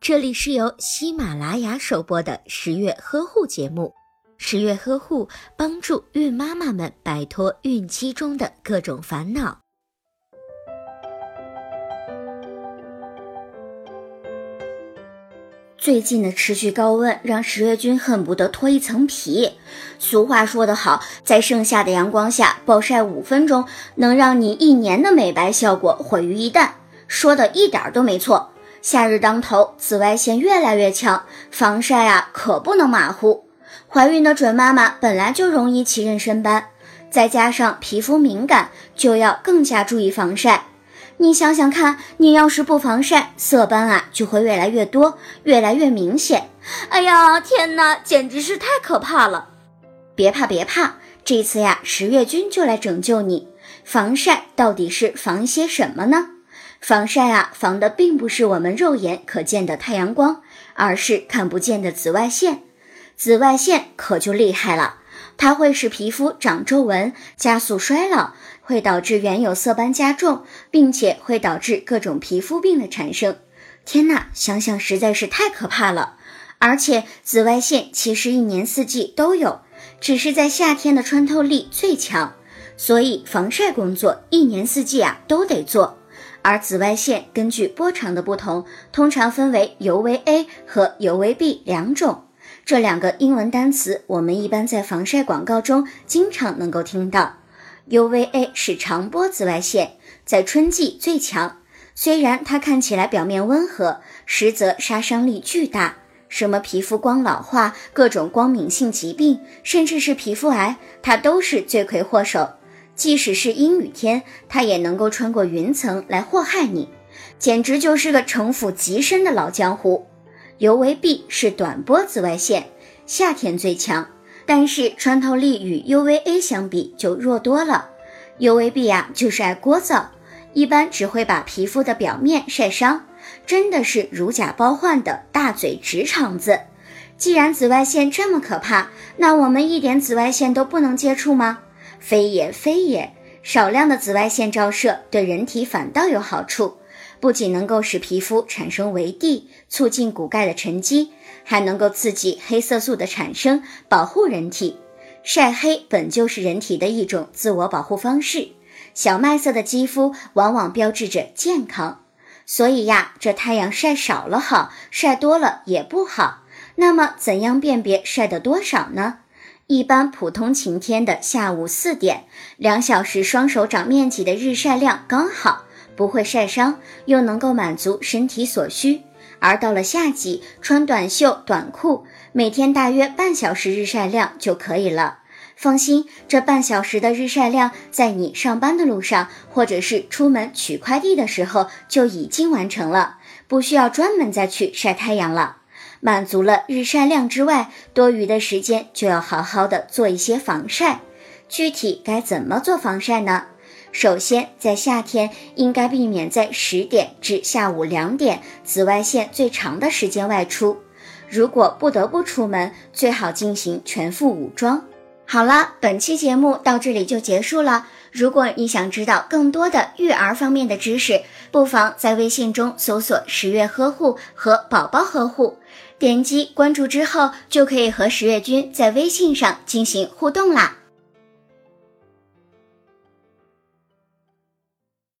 这里是由喜马拉雅首播的十月呵护节目。十月呵护帮助孕妈妈们摆脱孕期中的各种烦恼。最近的持续高温让十月君恨不得脱一层皮。俗话说得好，在盛夏的阳光下暴晒五分钟，能让你一年的美白效果毁于一旦。说的一点都没错。夏日当头，紫外线越来越强，防晒啊可不能马虎。怀孕的准妈妈本来就容易起妊娠斑，再加上皮肤敏感，就要更加注意防晒。你想想看，你要是不防晒，色斑啊就会越来越多，越来越明显。哎呀，天哪，简直是太可怕了！别怕，别怕，这次呀，十月君就来拯救你。防晒到底是防些什么呢？防晒啊，防的并不是我们肉眼可见的太阳光，而是看不见的紫外线。紫外线可就厉害了，它会使皮肤长皱纹，加速衰老。会导致原有色斑加重，并且会导致各种皮肤病的产生。天呐，想想实在是太可怕了。而且紫外线其实一年四季都有，只是在夏天的穿透力最强，所以防晒工作一年四季啊都得做。而紫外线根据波长的不同，通常分为 UVA 和 UVB 两种。这两个英文单词，我们一般在防晒广告中经常能够听到。UVA 是长波紫外线，在春季最强。虽然它看起来表面温和，实则杀伤力巨大。什么皮肤光老化、各种光敏性疾病，甚至是皮肤癌，它都是罪魁祸首。即使是阴雨天，它也能够穿过云层来祸害你，简直就是个城府极深的老江湖。UVB 是短波紫外线，夏天最强。但是穿透力与 UVA 相比就弱多了，UVB 呀就是爱聒噪，一般只会把皮肤的表面晒伤，真的是如假包换的大嘴直肠子。既然紫外线这么可怕，那我们一点紫外线都不能接触吗？非也非也，少量的紫外线照射对人体反倒有好处。不仅能够使皮肤产生维 D，促进骨钙的沉积，还能够刺激黑色素的产生，保护人体。晒黑本就是人体的一种自我保护方式。小麦色的肌肤往往标志着健康，所以呀，这太阳晒少了好，晒多了也不好。那么，怎样辨别晒的多少呢？一般普通晴天的下午四点，两小时双手掌面积的日晒量刚好。不会晒伤，又能够满足身体所需。而到了夏季，穿短袖短裤，每天大约半小时日晒量就可以了。放心，这半小时的日晒量，在你上班的路上，或者是出门取快递的时候就已经完成了，不需要专门再去晒太阳了。满足了日晒量之外，多余的时间就要好好的做一些防晒。具体该怎么做防晒呢？首先，在夏天应该避免在十点至下午两点紫外线最长的时间外出。如果不得不出门，最好进行全副武装。好了，本期节目到这里就结束了。如果你想知道更多的育儿方面的知识，不妨在微信中搜索“十月呵护”和“宝宝呵护”，点击关注之后，就可以和十月君在微信上进行互动啦。